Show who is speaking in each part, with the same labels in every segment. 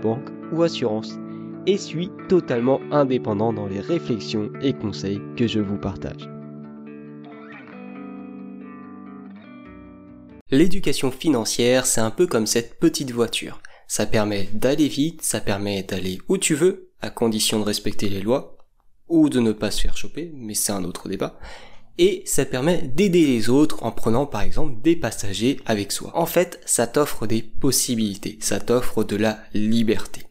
Speaker 1: banque ou assurance, et suis totalement indépendant dans les réflexions et conseils que je vous partage. L'éducation financière, c'est un peu comme cette petite voiture. Ça permet d'aller vite, ça permet d'aller où tu veux, à condition de respecter les lois, ou de ne pas se faire choper, mais c'est un autre débat et ça permet d'aider les autres en prenant par exemple des passagers avec soi. En fait, ça t'offre des possibilités, ça t'offre de la liberté.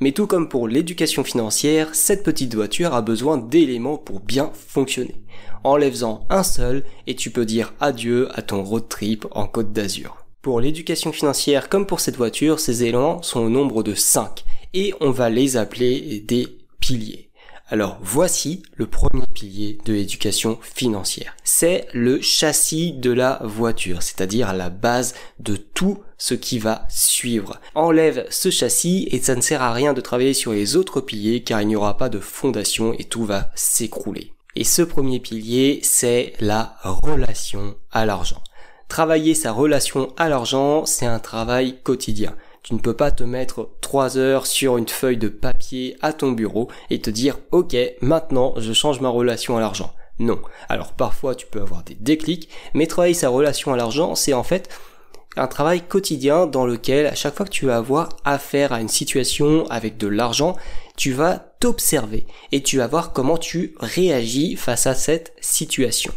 Speaker 1: Mais tout comme pour l'éducation financière, cette petite voiture a besoin d'éléments pour bien fonctionner. Enlève-en un seul et tu peux dire adieu à ton road trip en Côte d'Azur. Pour l'éducation financière comme pour cette voiture, ces éléments sont au nombre de 5 et on va les appeler des piliers. Alors voici le premier pilier de l'éducation financière. C'est le châssis de la voiture, c'est-à-dire la base de tout ce qui va suivre. Enlève ce châssis et ça ne sert à rien de travailler sur les autres piliers car il n'y aura pas de fondation et tout va s'écrouler. Et ce premier pilier, c'est la relation à l'argent. Travailler sa relation à l'argent, c'est un travail quotidien. Tu ne peux pas te mettre trois heures sur une feuille de papier à ton bureau et te dire ok maintenant je change ma relation à l'argent. Non. Alors parfois tu peux avoir des déclics, mais travailler sa relation à l'argent c'est en fait un travail quotidien dans lequel à chaque fois que tu vas avoir affaire à une situation avec de l'argent, tu vas t'observer et tu vas voir comment tu réagis face à cette situation.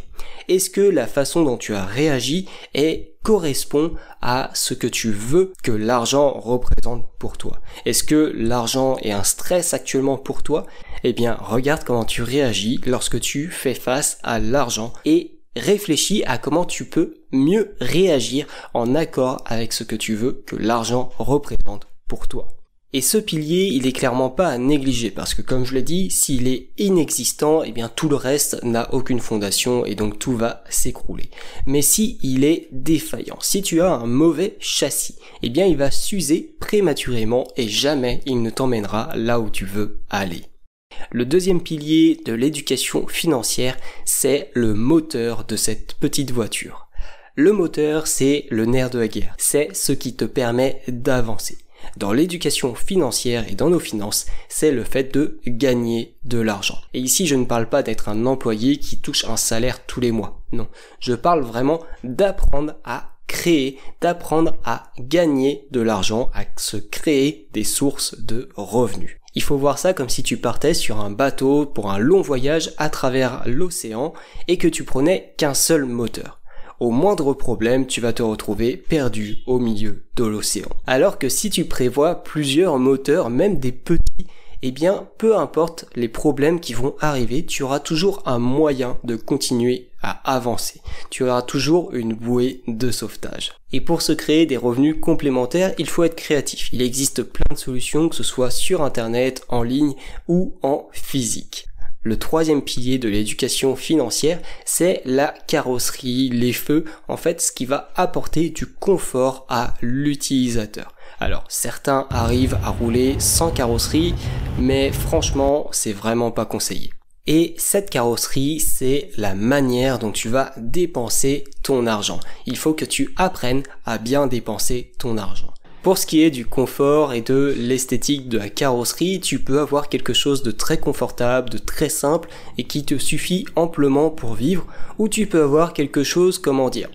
Speaker 1: Est-ce que la façon dont tu as réagi est correspond à ce que tu veux que l'argent représente pour toi? Est-ce que l'argent est un stress actuellement pour toi? Eh bien, regarde comment tu réagis lorsque tu fais face à l'argent et réfléchis à comment tu peux mieux réagir en accord avec ce que tu veux que l'argent représente pour toi. Et ce pilier, il est clairement pas à négliger parce que comme je l'ai dit, s'il est inexistant, eh bien tout le reste n'a aucune fondation et donc tout va s'écrouler. Mais si il est défaillant, si tu as un mauvais châssis, eh bien il va s'user prématurément et jamais il ne t'emmènera là où tu veux aller. Le deuxième pilier de l'éducation financière, c'est le moteur de cette petite voiture. Le moteur, c'est le nerf de la guerre. C'est ce qui te permet d'avancer dans l'éducation financière et dans nos finances, c'est le fait de gagner de l'argent. Et ici, je ne parle pas d'être un employé qui touche un salaire tous les mois. Non, je parle vraiment d'apprendre à créer, d'apprendre à gagner de l'argent, à se créer des sources de revenus. Il faut voir ça comme si tu partais sur un bateau pour un long voyage à travers l'océan et que tu prenais qu'un seul moteur au moindre problème, tu vas te retrouver perdu au milieu de l'océan. Alors que si tu prévois plusieurs moteurs, même des petits, eh bien, peu importe les problèmes qui vont arriver, tu auras toujours un moyen de continuer à avancer. Tu auras toujours une bouée de sauvetage. Et pour se créer des revenus complémentaires, il faut être créatif. Il existe plein de solutions, que ce soit sur Internet, en ligne ou en physique. Le troisième pilier de l'éducation financière, c'est la carrosserie, les feux, en fait ce qui va apporter du confort à l'utilisateur. Alors certains arrivent à rouler sans carrosserie, mais franchement c'est vraiment pas conseillé. Et cette carrosserie, c'est la manière dont tu vas dépenser ton argent. Il faut que tu apprennes à bien dépenser ton argent. Pour ce qui est du confort et de l'esthétique de la carrosserie, tu peux avoir quelque chose de très confortable, de très simple et qui te suffit amplement pour vivre, ou tu peux avoir quelque chose, comment dire,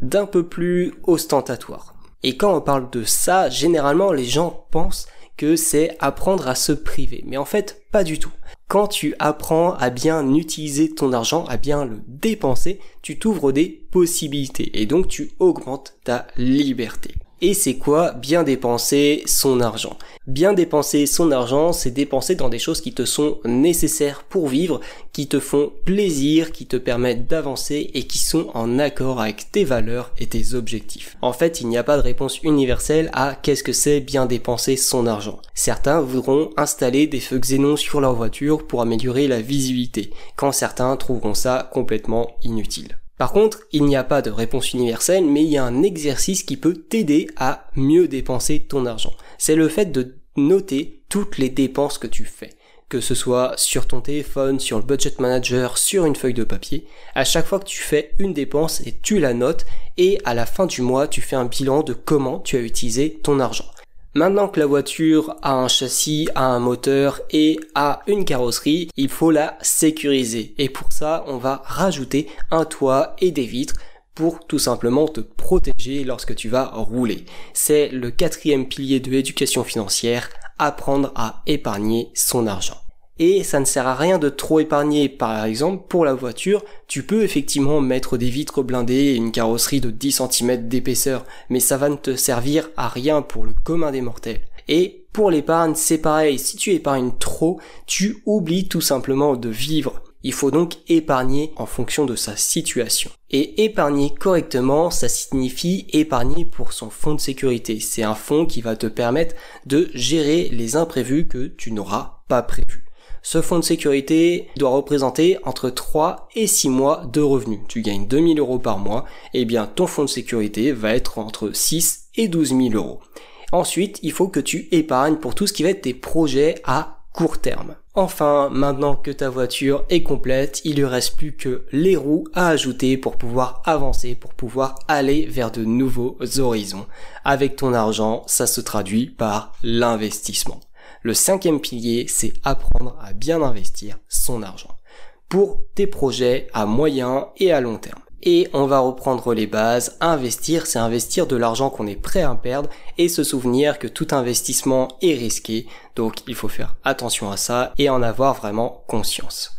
Speaker 1: d'un peu plus ostentatoire. Et quand on parle de ça, généralement les gens pensent que c'est apprendre à se priver. Mais en fait, pas du tout. Quand tu apprends à bien utiliser ton argent, à bien le dépenser, tu t'ouvres des possibilités et donc tu augmentes ta liberté. Et c'est quoi bien dépenser son argent? Bien dépenser son argent, c'est dépenser dans des choses qui te sont nécessaires pour vivre, qui te font plaisir, qui te permettent d'avancer et qui sont en accord avec tes valeurs et tes objectifs. En fait, il n'y a pas de réponse universelle à qu'est-ce que c'est bien dépenser son argent. Certains voudront installer des feux xénon sur leur voiture pour améliorer la visibilité, quand certains trouveront ça complètement inutile. Par contre, il n'y a pas de réponse universelle, mais il y a un exercice qui peut t'aider à mieux dépenser ton argent. C'est le fait de noter toutes les dépenses que tu fais. Que ce soit sur ton téléphone, sur le budget manager, sur une feuille de papier. À chaque fois que tu fais une dépense et tu la notes, et à la fin du mois, tu fais un bilan de comment tu as utilisé ton argent. Maintenant que la voiture a un châssis, a un moteur et a une carrosserie, il faut la sécuriser. Et pour ça, on va rajouter un toit et des vitres pour tout simplement te protéger lorsque tu vas rouler. C'est le quatrième pilier de l'éducation financière, apprendre à épargner son argent et ça ne sert à rien de trop épargner. Par exemple, pour la voiture, tu peux effectivement mettre des vitres blindées et une carrosserie de 10 cm d'épaisseur, mais ça va ne te servir à rien pour le commun des mortels. Et pour l'épargne, c'est pareil, si tu épargnes trop, tu oublies tout simplement de vivre. Il faut donc épargner en fonction de sa situation. Et épargner correctement, ça signifie épargner pour son fonds de sécurité. C'est un fonds qui va te permettre de gérer les imprévus que tu n'auras pas prévus. Ce fonds de sécurité doit représenter entre 3 et 6 mois de revenus. Tu gagnes 2000 euros par mois, et eh bien ton fonds de sécurité va être entre 6 et 12 000 euros. Ensuite, il faut que tu épargnes pour tout ce qui va être tes projets à court terme. Enfin, maintenant que ta voiture est complète, il ne reste plus que les roues à ajouter pour pouvoir avancer, pour pouvoir aller vers de nouveaux horizons. Avec ton argent, ça se traduit par l'investissement. Le cinquième pilier, c'est apprendre à bien investir son argent pour tes projets à moyen et à long terme. Et on va reprendre les bases. Investir, c'est investir de l'argent qu'on est prêt à perdre et se souvenir que tout investissement est risqué. Donc il faut faire attention à ça et en avoir vraiment conscience.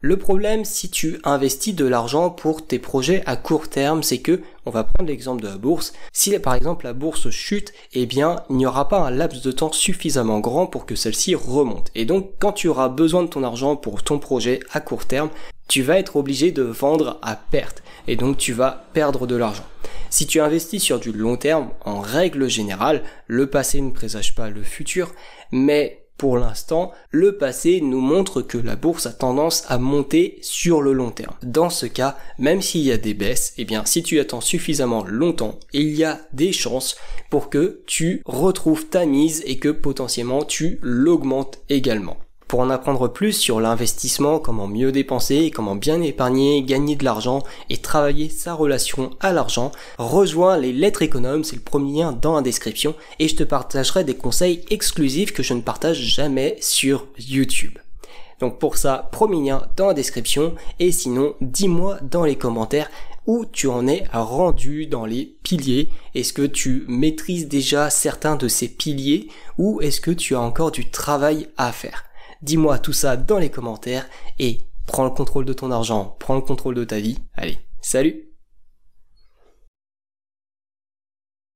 Speaker 1: Le problème si tu investis de l'argent pour tes projets à court terme, c'est que, on va prendre l'exemple de la bourse, si par exemple la bourse chute, eh bien il n'y aura pas un laps de temps suffisamment grand pour que celle-ci remonte. Et donc quand tu auras besoin de ton argent pour ton projet à court terme, tu vas être obligé de vendre à perte et donc tu vas perdre de l'argent. Si tu investis sur du long terme, en règle générale, le passé ne présage pas le futur, mais pour l'instant, le passé nous montre que la bourse a tendance à monter sur le long terme. Dans ce cas, même s'il y a des baisses, eh bien si tu attends suffisamment longtemps, il y a des chances pour que tu retrouves ta mise et que potentiellement tu l'augmentes également. Pour en apprendre plus sur l'investissement, comment mieux dépenser, comment bien épargner, gagner de l'argent et travailler sa relation à l'argent, rejoins les lettres économes, c'est le premier lien dans la description et je te partagerai des conseils exclusifs que je ne partage jamais sur YouTube. Donc pour ça, premier lien dans la description et sinon, dis-moi dans les commentaires où tu en es rendu dans les piliers. Est-ce que tu maîtrises déjà certains de ces piliers ou est-ce que tu as encore du travail à faire? Dis-moi tout ça dans les commentaires et prends le contrôle de ton argent, prends le contrôle de ta vie. Allez, salut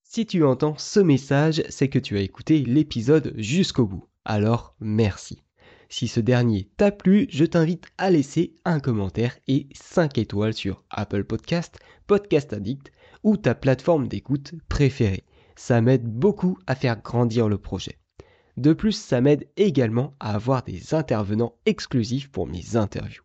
Speaker 1: Si tu entends ce message, c'est que tu as écouté l'épisode jusqu'au bout. Alors, merci. Si ce dernier t'a plu, je t'invite à laisser un commentaire et 5 étoiles sur Apple Podcast, Podcast Addict ou ta plateforme d'écoute préférée. Ça m'aide beaucoup à faire grandir le projet. De plus, ça m'aide également à avoir des intervenants exclusifs pour mes interviews.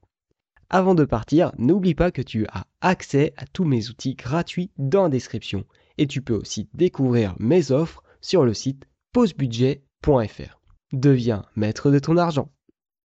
Speaker 1: Avant de partir, n'oublie pas que tu as accès à tous mes outils gratuits dans la description et tu peux aussi découvrir mes offres sur le site pausebudget.fr. Deviens maître de ton argent.